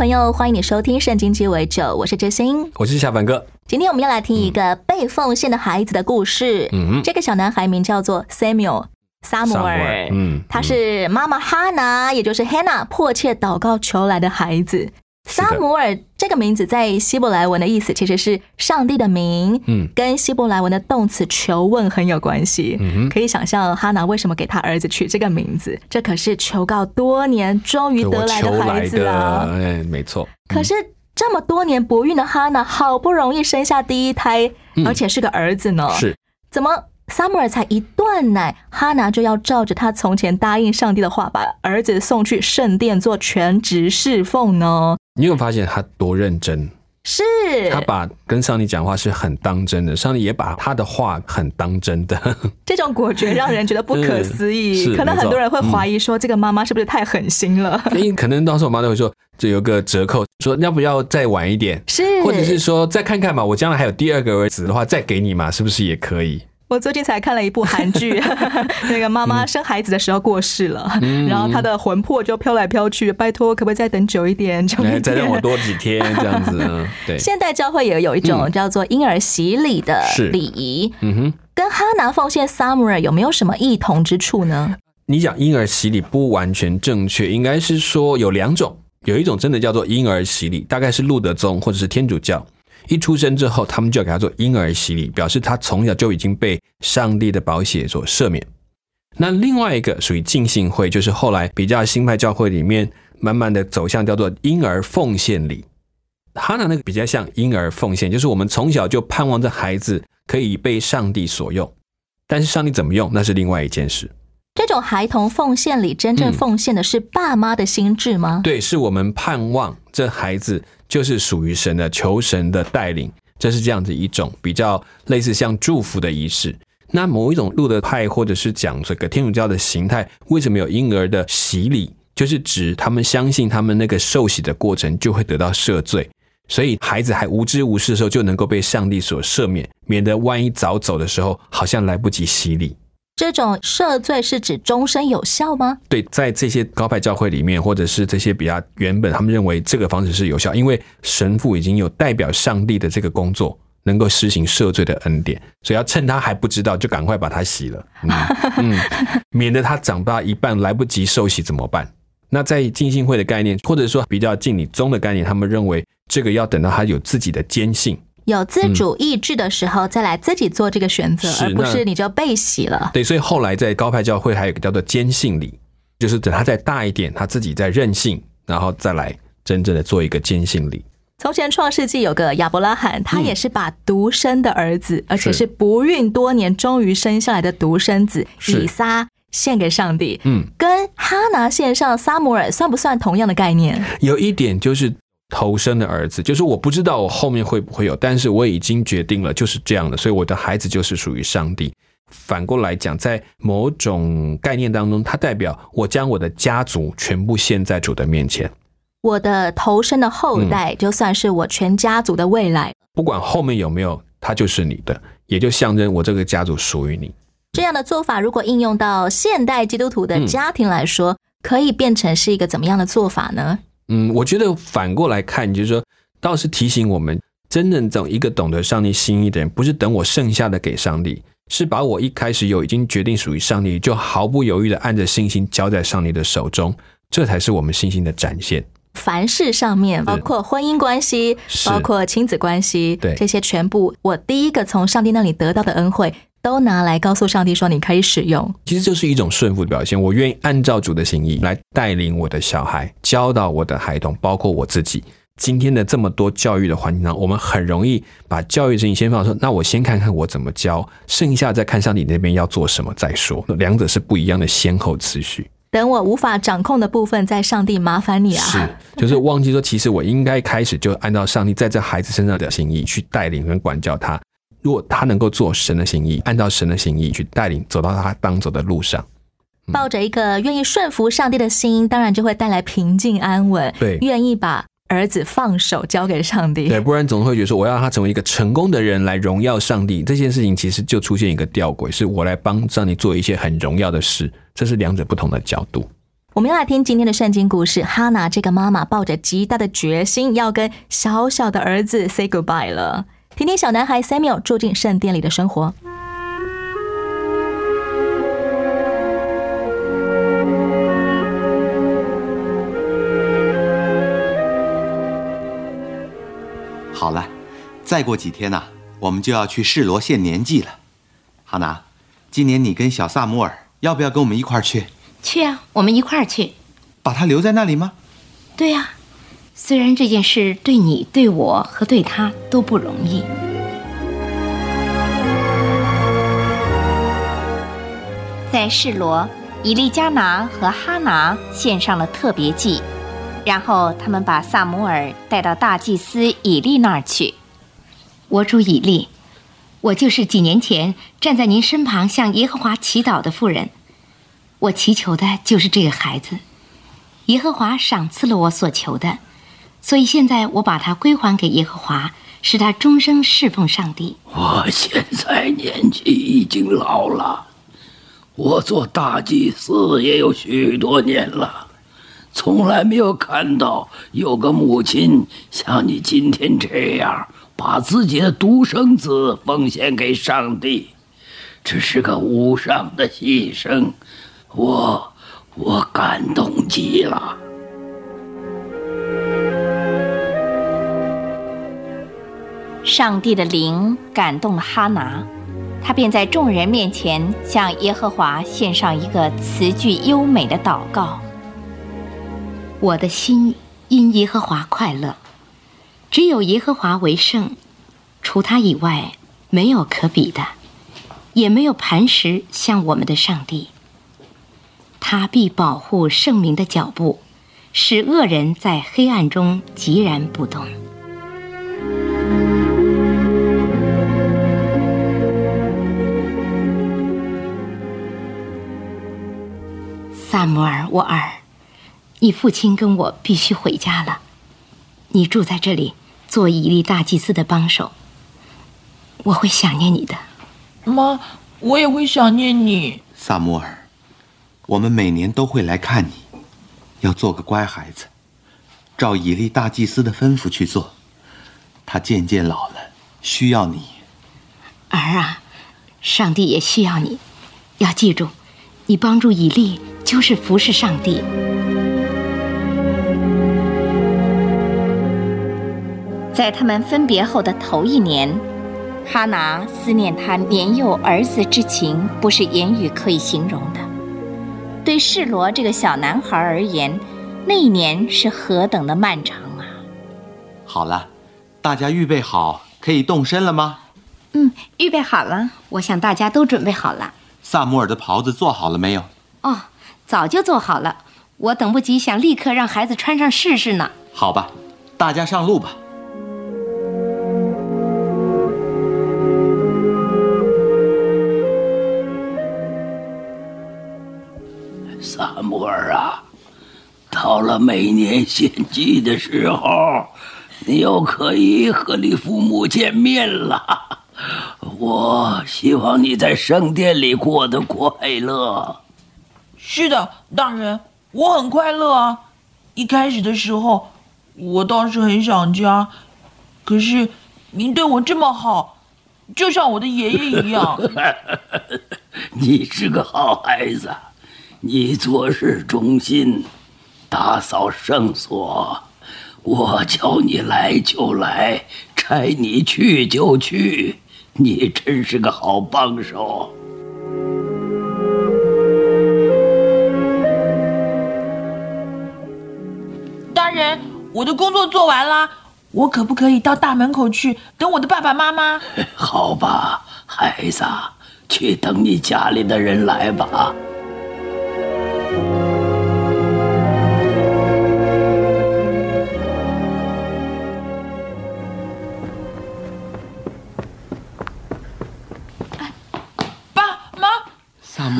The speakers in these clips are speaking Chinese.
朋友，欢迎你收听《圣经鸡尾酒》，我是知心。我是小凡哥。今天我们要来听一个被奉献的孩子的故事。嗯这个小男孩名叫做 Samuel，萨姆尔。嗯，他是妈妈哈娜，也就是 Hannah 迫切祷告求来的孩子。是的萨姆尔这个名字在希伯来文的意思其实是上帝的名，嗯跟希伯来文的动词求问很有关系。嗯哼可以想象哈娜为什么给他儿子取这个名字，这可是求告多年终于得来的孩，子啊！哎，没错。可是这么多年不孕的哈娜，好不容易生下第一胎，嗯而且是个儿子呢，是怎么萨姆尔才一断奶，哈娜就要照着他从前答应上帝的话，把儿子送去圣殿做全职侍奉呢？你有发现他多认真？是，他把跟上帝讲话是很当真的，上帝也把他的话很当真的。这种果决让人觉得不可思议，可能很多人会怀疑说，这个妈妈是不是太狠心了？因为可能到时候我妈都会说，就有个折扣，说要不要再晚一点，是，或者是说再看看吧，我将来还有第二个儿子的话，再给你嘛，是不是也可以？我最近才看了一部韩剧，那个妈妈生孩子的时候过世了，嗯 然后她的魂魄就飘来飘去，拜托，可不可以再等久一点？久一来，点。再让我多几天 这样子，嗯，对，现代教会也有一种叫做婴儿洗礼的是礼仪，嗯哼。跟哈拿奉献 Summer 有没有什么异同之处呢？你讲婴儿洗礼不完全正确，应该是说有两种，有一种真的叫做婴儿洗礼，大概是路德宗或者是天主教，一出生之后，他们就要给他做婴儿洗礼，表示他从小就已经被上帝的宝血所赦免。那另外一个属于浸信会，就是后来比较新派教会里面慢慢的走向叫做婴儿奉献礼。哈拿那个比较像婴儿奉献，就是我们从小就盼望着孩子可以被上帝所用，但是上帝怎么用，那是另外一件事。这种孩童奉献里，真正嗯奉献的是爸妈的心智吗？对，是我们盼望这孩子就是属于神的，求神的带领，这是这样子一种比较类似像祝福的仪式。那某一种路德派或者是讲这个天主教的形态，为什么有婴儿的洗礼？就是指他们相信他们那个受洗的过程就会得到赦罪，所以孩子还无知无识的时候就能够被上帝所赦免，免得万一早走的时候好像来不及洗礼。这种赦罪是指终身有效吗？对，在这些高派教会里面，或者是这些比较原本他们认为这个方式是有效，因为神父已经有代表上帝的这个工作，能够施行赦罪的恩典，所以要趁他还不知道，就赶快把他洗了，嗯 嗯，免得他长大一半来不及受洗怎么办？那在浸信会的概念，或者说比较敬礼宗的概念，他们认为这个要等到他有自己的坚信，有自主意志的时候，再来自己做这个选择，是而不是你就被洗了。对，所以后来在高派教会还有一个叫做坚信礼，就是等他再大一点，他自己再任性，然后再来真正的做一个坚信礼。从前创世纪有个亚伯拉罕，他也是把独生的儿子，而且是是不孕多年终于生下来的独生子以撒献给上帝。嗯，跟哈拿献上撒母耳算不算同样的概念？有一点就是头生的儿子，就是我不知道我后面会不会有，但是我已经决定了就是这样的，所以我的孩子就是属于上帝。反过来讲，在某种概念当中，它代表我将我的家族全部献在主的面前，我的投生的后代，就算是我全家族的未来。不管后面有没有，它就是你的，也就象征我这个家族属于你。这样的做法，如果应用到现代基督徒的家庭来说，可以变成是一个怎么样的做法呢？嗯，我觉得反过来看，就是说，倒是提醒我们，真正懂一个懂得上帝心意的人，不是等我剩下的给上帝，是把我一开始有已经决定属于上帝，就毫不犹豫的按着信心交在上帝的手中，这才是我们信心的展现。凡事上面，包括婚姻关系，包括亲子关系，对这些全部，我第一个从上帝那里得到的恩惠，都拿来告诉上帝说，你可以使用。其实就是一种顺服的表现。我愿意按照主的心意来带领我的小孩，教导我的孩童，包括我自己。今天的这么多教育的环境上，我们很容易把教育事情先放说，那我先看看我怎么教，剩下再看上帝那边要做什么再说。两者是不一样的先后次序。等我无法掌控的部分，在上帝麻烦你啊。是，就是忘记说，其实我应该开始就按照上帝在这孩子身上的心意去带领跟管教他。如果他能够做神的心意，按照神的心意去带领，走到他当走的路上，抱着一个愿意顺服上帝的心，当然就会带来平静安稳。对愿意把儿子放手交给上帝。对，不然总会觉得说我要让他成为一个成功的人来荣耀上帝，这件事情其实就出现一个吊诡，是我来帮上帝做一些很荣耀的事，这是两者不同的角度。我们要来听今天的圣经故事。哈娜这个妈妈抱着极大的决心，要跟小小的儿子 say goodbye 了。听听小男孩 Samuel 住进圣殿里的生活。再过几天呐、我们就要去示罗献年祭了。哈娜，今年你跟小萨摩尔要不要跟我们一块儿去？去啊，我们一块儿去。把他留在那里吗？对呀、虽然这件事对你、对我和对他都不容易。在示罗，以利加拿和哈拿献上了特别祭，然后他们把萨姆尔带到大祭司以利那儿去。我主以利，我就是几年前站在您身旁向耶和华祈祷的妇人。我祈求的就是这个孩子。耶和华赏赐了我所求的，所以现在我把他归还给耶和华，使他终生侍奉上帝。我现在年纪已经老了，我做大祭司也有许多年了，从来没有看到有个母亲像你今天这样把自己的独生子奉献给上帝，这是个无上的牺牲，我我感动极了。上帝的灵感动了哈拿，他便在众人面前向耶和华献上一个词句优美的祷告。我的心因耶和华快乐，只有耶和华为圣，除他以外没有可比的，也没有磐石像我们的上帝。他必保护圣明的脚步，使恶人在黑暗中寂然不动。萨摩尔，我儿，你父亲跟我必须回家了。你住在这里，做以利大祭司的帮手。我会想念你的。妈，我也会想念你。萨摩尔，我们每年都会来看你，要做个乖孩子，照以利大祭司的吩咐去做。他渐渐老了，需要你。儿啊，上帝也需要你，要记住，你帮助以利就是服侍上帝。在他们分别后的头一年，哈拿思念他年幼儿子之情，不是言语可以形容的。对示罗这个小男孩而言，那一年是何等的漫长啊！好了，大家预备好，可以动身了吗？嗯，预备好了，我想大家都准备好了。萨摩尔的袍子做好了没有？哦，早就做好了，我等不及想立刻让孩子穿上试试呢。好吧，大家上路吧。萨摩尔啊，到了每年献祭的时候，你又可以和你父母见面了。我希望你在圣殿里过得快乐。是的，大人，我很快乐啊。一开始的时候，我倒是很想家，可是您对我这么好，就像我的爷爷一样。你是个好孩子，你做事忠心，打扫圣所。我叫你来就来，差你去就去，你真是个好帮手。大人，我的工作做完了，我可不可以到大门口去等我的爸爸妈妈？好吧，孩子，去等你家里的人来吧。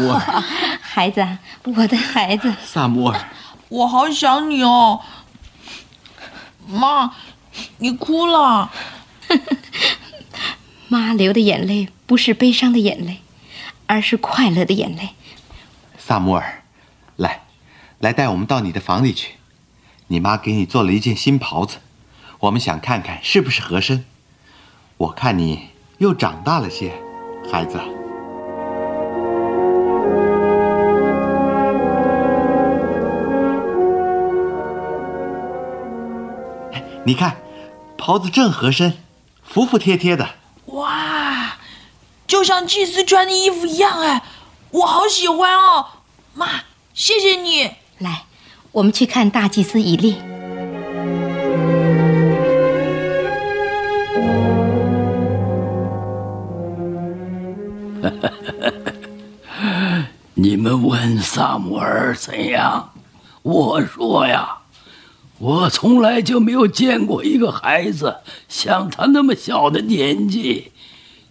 孩子，我的孩子，萨摩尔，我好想你哦。妈，你哭了。妈流的眼泪不是悲伤的眼泪，而是快乐的眼泪。萨摩尔，来，来带我们到你的房里去。你妈给你做了一件新袍子，我们想看看是不是合身。我看你又长大了些，孩子。你看，袍子正合身，服服帖帖的。哇，就像祭司穿的衣服一样哎，我好喜欢哦。妈，谢谢你。来，我们去看大祭司以利。你们问萨姆尔怎样？我说呀，我从来就没有见过一个孩子像他那么小的年纪，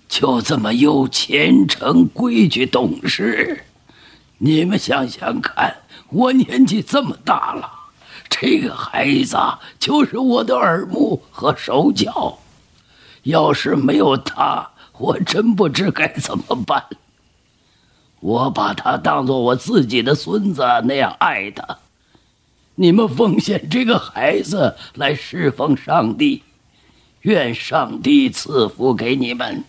就这么又虔诚、规矩、懂事。你们想想看，我年纪这么大了，这个孩子就是我的耳目和手脚。要是没有他，我真不知该怎么办。我把他当做我自己的孙子那样爱他。你们奉献这个孩子来侍奉上帝，愿上帝赐福给你们，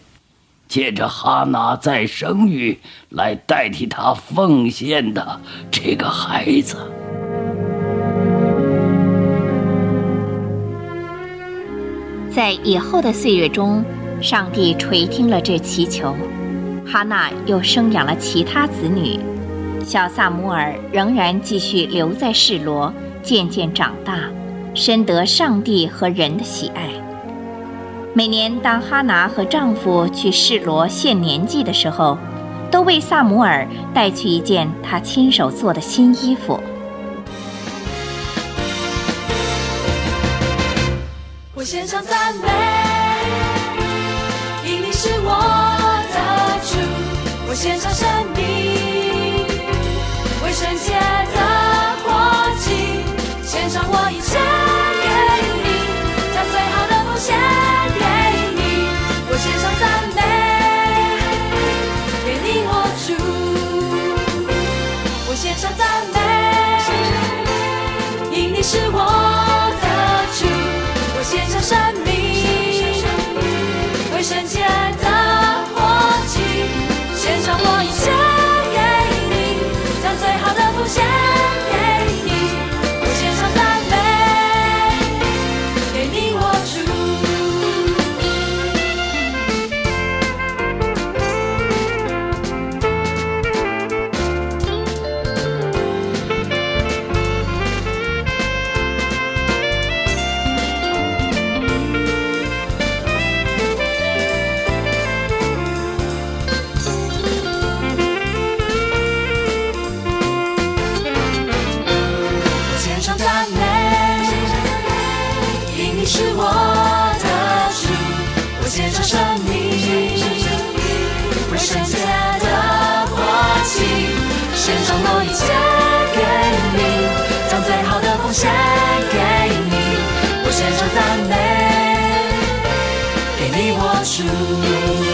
借着哈拿再生育来代替他奉献的这个孩子。在以后的岁月中，上帝垂听了这祈求，哈娜又生养了其他子女。小萨姆尔仍然继续留在示罗，渐渐长大，深得上帝和人的喜爱。每年当哈拿和丈夫去示罗献年祭的时候，都为萨姆尔带去一件他亲手做的新衣服。我献上赞美，因你是我的主。我献上你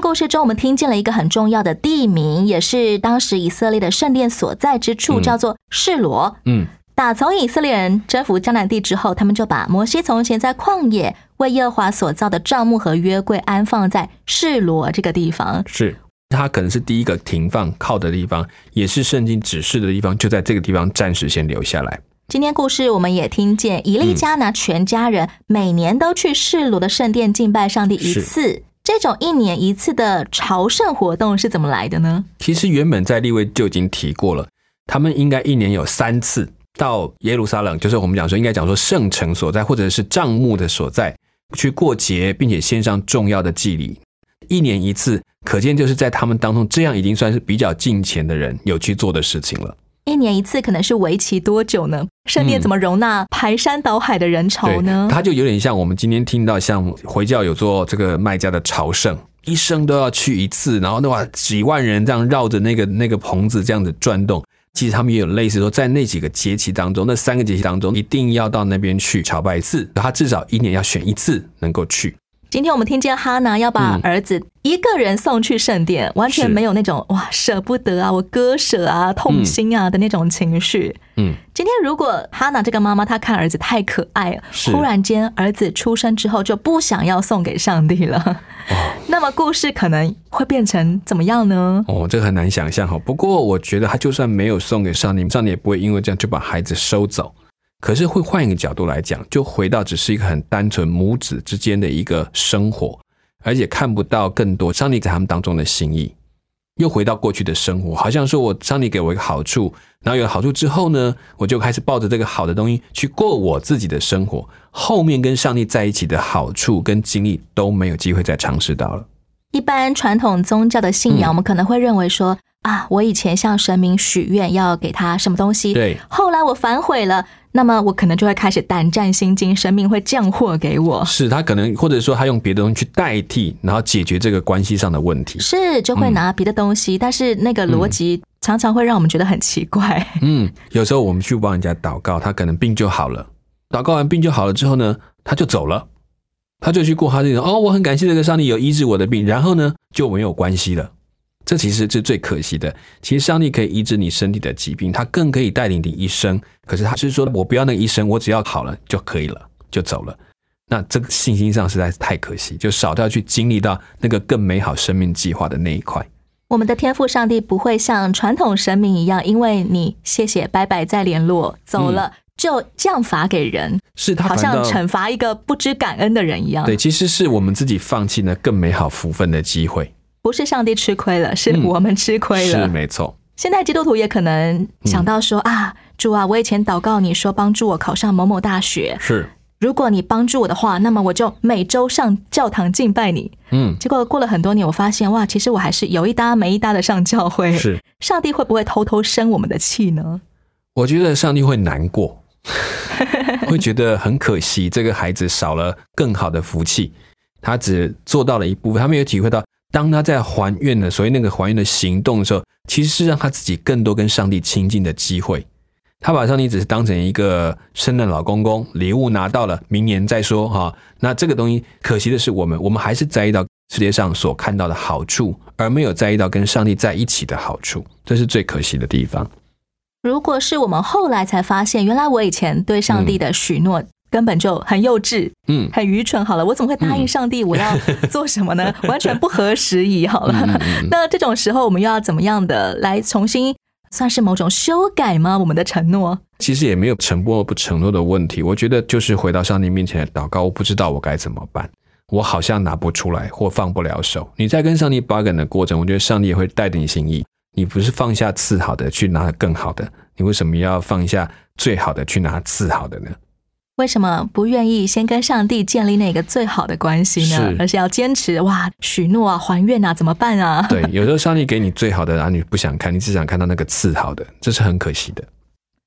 故事中，我们听见了一个很重要的地名，也是当时以色列的圣殿所在之处，嗯叫做示罗。嗯，打从以色列人征服迦南地之后，他们就把摩西从前在旷野为耶和华所造的帐幕和约柜安放在示罗这个地方。是它可能是第一个停放靠的地方，也是圣经指示的地方，就在这个地方暂时先留下来。今天故事我们也听见以利加拿全家人每年都去示罗的圣殿敬拜上帝一次，这种一年一次的朝圣活动是怎么来的呢？其实原本在立位就已经提过了，他们应该一年有三次到耶路撒冷，就是我们讲说应该讲说圣城所在，或者是帐幕的所在，去过节，并且献上重要的祭礼。一年一次，可见就是在他们当中，这样已经算是比较近前的人有去做的事情了。一年一次可能是为期多久呢？圣殿怎么容纳排山倒海的人潮呢？它就有点像我们今天听到，像回教有做这个卖家的朝圣，一生都要去一次，然后的话几万人这样绕着那个那个棚子这样子转动。其实他们也有类似说，在那几个节气当中，那三个节气当中，一定要到那边去朝拜一次，他至少一年要选一次能够去。今天我们听见哈娜要把嗯儿子一个人送去圣殿，完全是没有那种哇舍不得啊，我割舍啊、痛心啊的那种情绪。嗯，今天如果哈娜这个妈妈她看儿子太可爱了，是忽然间儿子出生之后就不想要送给上帝了，那么故事可能会变成怎么样呢？哦，这个很难想象哈。不过我觉得他就算没有送给上帝，上帝也不会因为这样就把孩子收走。可是会换一个角度来讲，就回到只是一个很单纯母子之间的一个生活，而且看不到更多上帝在他们当中的心意。又回到过去的生活，好像说我上帝给我一个好处，然后有了好处之后呢，我就开始抱着这个好的东西去过我自己的生活。后面跟上帝在一起的好处跟经历都没有机会再尝试到了。一般传统宗教的信仰，嗯我们可能会认为说啊，我以前向神明许愿要给他什么东西，对后来我反悔了，那么我可能就会开始胆战心惊，神明会降祸给我。是他可能，或者说他用别的东西去代替，然后解决这个关系上的问题。是就会拿别的东西，但是那个逻辑常常会让我们觉得很奇怪。嗯，有时候我们去帮人家祷告，他可能病就好了，祷告完病就好了之后呢，他就走了，他就去过他这种哦，我很感谢这个上帝有医治我的病，然后呢就没有关系了。这其实是最可惜的。其实上帝可以医治你身体的疾病，他更可以带领你一生。可是他是说我不要那个医生，我只要好了就可以了，就走了。那这个信心上实在是太可惜，就少掉去经历到那个更美好生命计划的那一块。我们的天赋上帝不会像传统神明一样，因为你谢谢拜拜再联络走了。就降罚给人，是他好像惩罚一个不知感恩的人一样。对，其实是我们自己放弃了更美好福分的机会。不是上帝吃亏了，是嗯我们吃亏了。是没错。现在基督徒也可能想到说、啊，主啊，我以前祷告你说帮助我考上某某大学，是，如果你帮助我的话，那么我就每周上教堂敬拜你。嗯，结果过了很多年，我发现哇，其实我还是有一搭没一搭的上教会。是，上帝会不会偷偷生我们的气呢？我觉得上帝会难过，会觉得很可惜，这个孩子少了更好的福气，他只做到了一部分。他没有体会到，当他在还愿的所谓那个还愿的行动的时候，其实是让他自己更多跟上帝亲近的机会。他把上帝只是当成一个圣诞老公公，礼物拿到了，明年再说哈。那这个东西，可惜的是我们，我们还是在意到世界上所看到的好处，而没有在意到跟上帝在一起的好处，这是最可惜的地方。如果是我们后来才发现，原来我以前对上帝的许诺根本就很幼稚，嗯，很愚蠢。好了，我怎么会答应上帝我要 做什么呢？完全不合时宜。好了，嗯 那这种时候我们又要怎么样的来重新算是某种修改吗？我们的承诺？其实也没有承诺不承诺的问题，我觉得就是回到上帝面前的祷告，我不知道我该怎么办，我好像拿不出来或放不了手。你在跟上帝 bargain 的过程，我觉得上帝也会带着你心意。你不是放下次好的去拿更好的，你为什么要放下最好的去拿次好的呢？为什么不愿意先跟上帝建立那个最好的关系呢是？而是要坚持哇许诺啊、还愿啊，怎么办啊？对，有时候上帝给你最好的，然后你不想看，你只想看到那个次好的，这是很可惜的。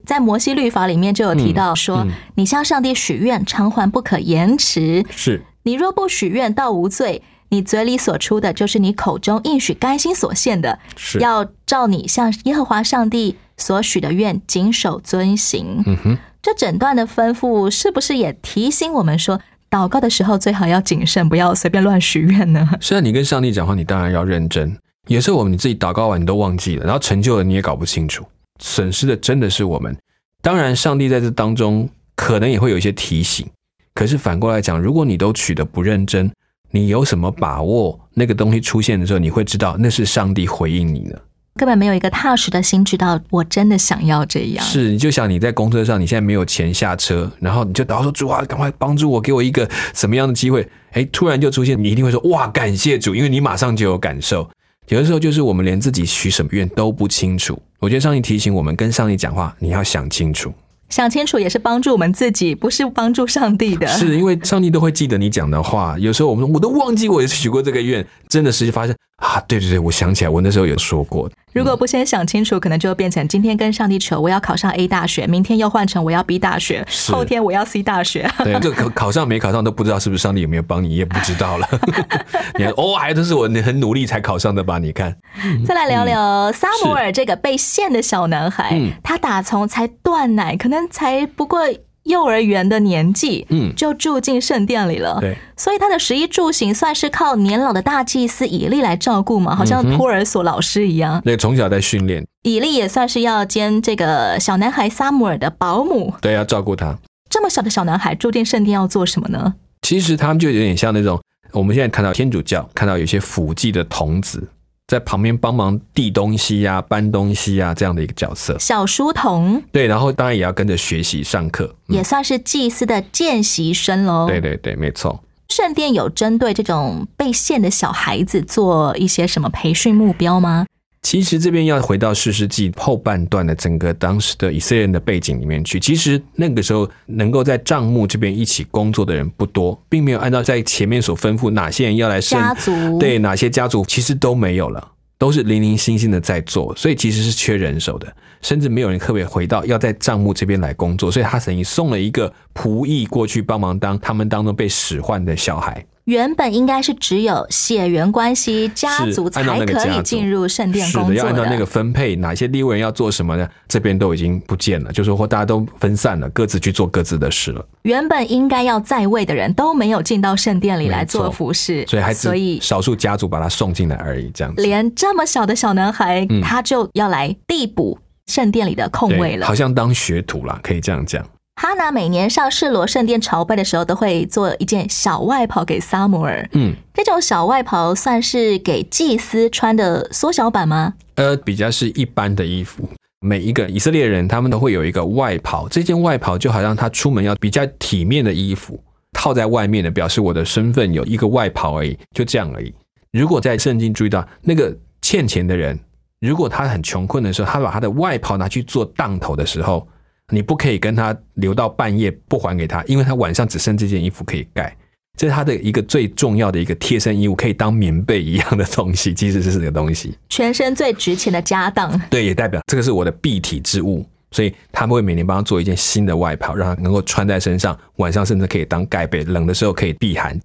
在摩西律法里面就有提到说，嗯嗯你向上帝许愿，偿还不可延迟。是，你若不许愿，到无罪。你嘴里所出的，就是你口中应许甘心所献的，是要照你向耶和华上帝所许的愿，谨守遵行。嗯哼，这整段的吩咐，是不是也提醒我们说，祷告的时候最好要谨慎，不要随便乱许愿呢？虽然你跟上帝讲话，你当然要认真。有时候我们你自己祷告完你都忘记了，然后成就了你也搞不清楚，损失的真的是我们。当然，上帝在这当中可能也会有一些提醒。可是反过来讲，如果你都取得不认真，你有什么把握那个东西出现的时候，你会知道那是上帝回应你呢？根本没有一个踏实的心，知道我真的想要这样。是，你就想你在公车上，你现在没有钱下车，然后你就祷告说主啊，赶快帮助我，给我一个什么样的机会？哎，突然就出现，你一定会说哇，感谢主，因为你马上就有感受。有的时候就是我们连自己许什么愿都不清楚。我觉得上帝提醒我们，跟上帝讲话，你要想清楚。想清楚也是帮助我们自己，不是帮助上帝的。是因为上帝都会记得你讲的话。有时候我们说我都忘记我许过这个愿，真的实际发现啊，对对对，我想起来，我那时候有说过。如果不先想清楚，可能就会变成今天跟上帝求我要考上 A 大学，明天又换成我要 B 大学，是后天我要 C 大学。对，这考考上没考上都不知道是不是上帝有没有帮你，也不知道了。你看，哦，还都是我很努力才考上的吧？你看，再来聊聊萨姆尔这个被限的小男孩，嗯他打从才断奶，可能才不过幼儿园的年纪，嗯就住进圣殿里了。对，所以他的食衣住行算是靠年老的大祭司以利来照顾嘛，好像托儿所老师一样。对，从小在训练，以利也算是要兼这个小男孩萨姆尔的保姆。对，要照顾他。这么小的小男孩住进圣殿要做什么呢？其实他们就有点像那种我们现在看到天主教，看到有些辅祭的童子在旁边帮忙递东西呀、搬东西呀这样的一个角色。小书童对，然后当然也要跟着学习上课。嗯也算是祭司的见习生喽。对对对，没错。圣殿有针对这种被献的小孩子做一些什么培训目标吗？其实这边要回到四世纪后半段的整个当时的以色列人的背景里面去。其实那个时候能够在帐幕这边一起工作的人不多，并没有按照在前面所吩咐哪些人要来生家族对哪些家族其实都没有了，都是零零星星的在做，所以其实是缺人手的，甚至没有人特别回到要在帐幕这边来工作，所以他等于送了一个仆役过去帮忙当他们当中被使唤的小孩。原本应该是只有血缘关系家族才可以进入圣殿是的，要按照那个分配，哪些立位人要做什么呢？这边都已经不见了，就是或大家都分散了，各自去做各自的事了。原本应该要在位的人都没有进到圣殿里来做服侍，所以还所以是少数家族把他送进来而已，这样子。连这么小的小男孩，嗯他就要来递补圣殿里的空位，了好。像当学徒啦，可以这样讲。哈娜每年上示罗圣殿朝拜的时候，都会做一件小外袍给撒母耳。嗯，这种小外袍算是给祭司穿的缩小版吗？呃，比较是一般的衣服。每一个以色列人，他们都会有一个外袍，这件外袍就好像他出门要比较体面的衣服，套在外面的，表示我的身份有一个外袍而已，就这样而已。如果在圣经注意到那个欠钱的人，如果他很穷困的时候，他把他的外袍拿去做当头的时候，你不可以跟他留到半夜不还给他，因为他晚上只剩这件衣服可以盖。这是他的一个最重要的一个贴身衣物，可以当棉被一样的东西，其实是这个东西。全身最值钱的家当。对，也代表这个是我的蔽体之物，所以他们会每年帮他做一件新的外袍，让他能够穿在身上，晚上甚至可以当盖被，冷的时候可以避寒。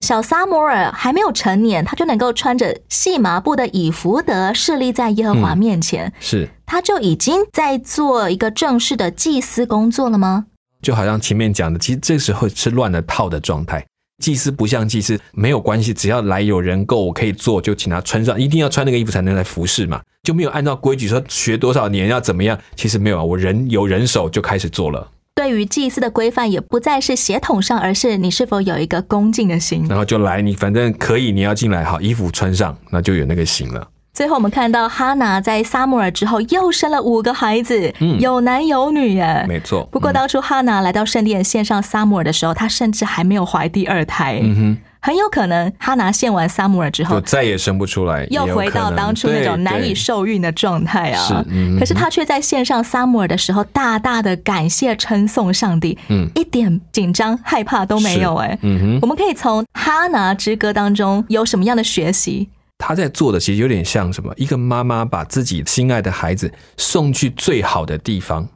小撒摩尔还没有成年，他就能够穿着细麻布的以福德侍立在耶和华面前，是，他就已经在做一个正式的祭司工作了吗？就好像前面讲的，其实这时候是乱了套的状态。祭司不像祭司，没有关系，只要来有人够，我可以做，就请他穿上，一定要穿那个衣服才能来服侍嘛，就没有按照规矩说学多少年要怎么样。其实没有啊，我人有人手就开始做了，对于祭祀的规范，也不再是血统上，而是你是否有一个恭敬的心。然后就来，你反正可以，你要进来，好，衣服穿上，那就有那个心了。最后，我们看到哈娜在撒母耳之后又生了五个孩子，嗯有男有女耶。没错。不过嗯当初哈娜来到圣殿献上撒母耳的时候，她甚至还没有怀第二胎，嗯哼，很有可能哈拿献完撒母耳之后就，再也生不出来，又回到当初那种难以受孕的状态啊。是嗯可是他却在献上撒母耳的时候，大大的感谢称颂上帝，嗯一点紧张害怕都没有哎、嗯哼，我们可以从哈拿之歌当中有什么样的学习？他在做的其实有点像什么？一个妈妈把自己心爱的孩子送去最好的地方。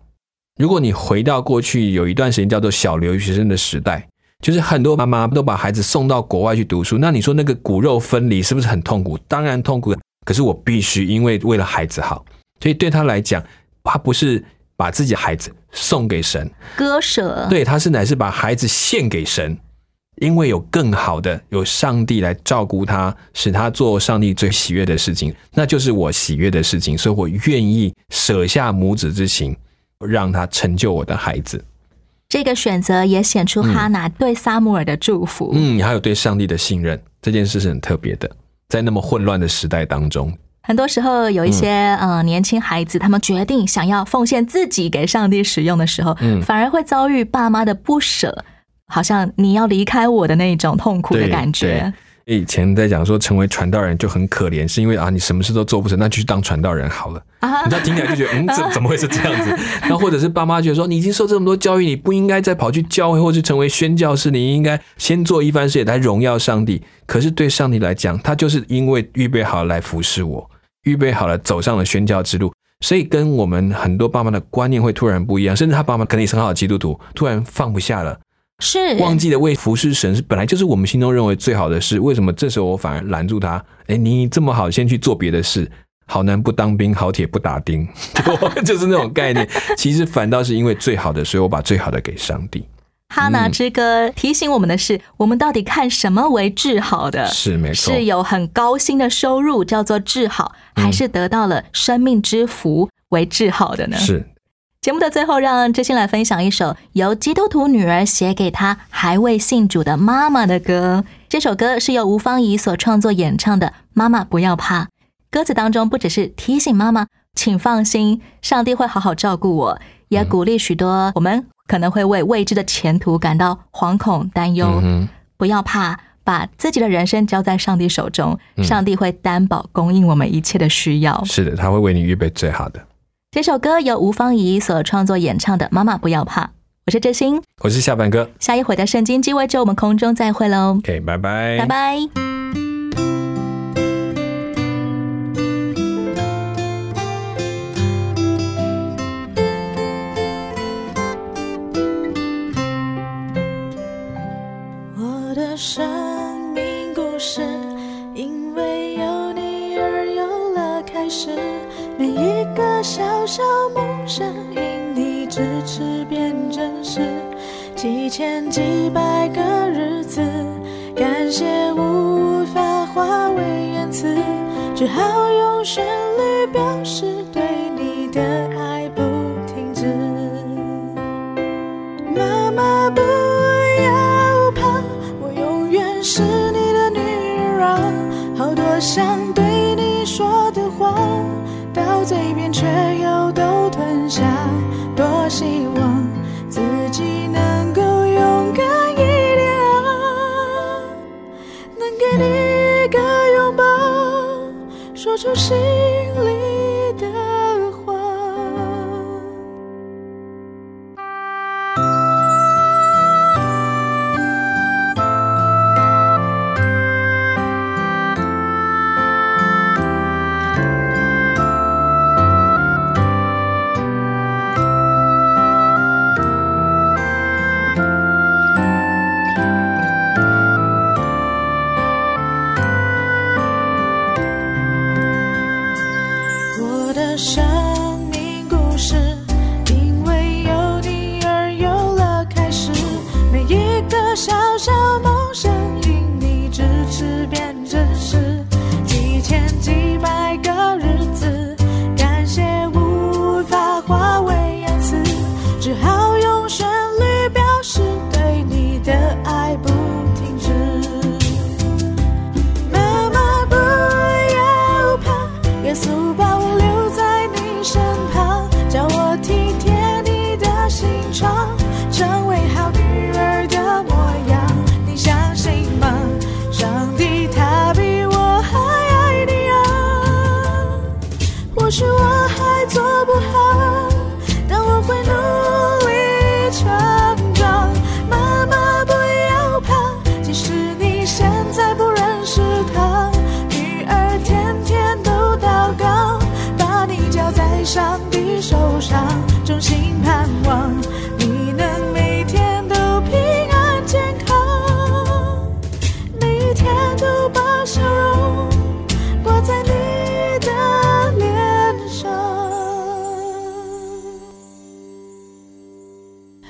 如果你回到过去有一段时间叫做小留学生的时代，就是很多妈妈都把孩子送到国外去读书。那你说那个骨肉分离是不是很痛苦？当然痛苦。可是我必须因为为了孩子好，所以对他来讲，他不是把自己孩子送给神，割舍，对，他是乃是把孩子献给神，因为有更好的，有上帝来照顾他，使他做上帝最喜悦的事情，那就是我喜悦的事情，所以我愿意舍下母子之情，让他成就我的孩子。这个选择也显出哈拿对撒母耳的祝福。嗯，还有对上帝的信任，这件事是很特别的，在那么混乱的时代当中，很多时候有一些、呃年轻孩子，他们决定想要奉献自己给上帝使用的时候，嗯。反而会遭遇爸妈的不舍，好像你要离开我的那种痛苦的感觉。以前在讲说成为传道人就很可怜，是因为啊你什么事都做不成，那就去当传道人好了。啊你知道听起来就觉得嗯怎怎么会是这样子？然后或者是爸妈觉得说你已经受这么多教育，你不应该再跑去教会或是成为宣教士，你应该先做一番事业来荣耀上帝。可是对上帝来讲，他就是因为预备好来服侍我，预备好了走上了宣教之路。所以跟我们很多爸妈的观念会突然不一样，甚至他爸妈可能也是很好的基督徒，突然放不下了，是忘记了为服侍神是本来就是我们心中认为最好的事，为什么这时候我反而拦住他？哎，你这么好，先去做别的事。好男不当兵，好铁不打钉，就是那种概念。其实反倒是因为最好的，所以我把最好的给上帝。哈拿之歌提醒我们的是，我们到底看什么为至好的？是没错，是有很高薪的收入叫做至好，还是得到了生命之福为至好的呢？是节目的最后，让知心来分享一首由基督徒女儿写给她还未信主的妈妈的歌。这首歌是由吴芳仪所创作演唱的《妈妈不要怕》。歌词当中不只是提醒妈妈，请放心，上帝会好好照顾我，也鼓励许多我们可能会为未知的前途感到惶恐担忧。嗯不要怕，把自己的人生交在上帝手中，嗯上帝会担保供应我们一切的需要。是的，他会为你预备最好的。这首歌由吴芳怡所创作演唱的《妈妈不要怕》，我是知心。我是下半哥下一回的圣经鸡尾酒，我们空中再会喽，，OK，拜拜，拜拜。我每一个小小梦想，因你支持变真实。几千几百个日子，感谢无法化为言辞，只好用旋律表示谁我心盼望你能每天都平安健康，每一天都把笑容挂在你的脸上。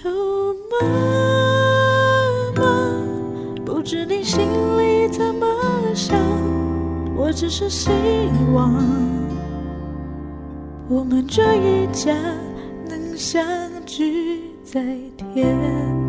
哦，妈妈，不知你心里怎么想，我只是希望我们这一家相聚在天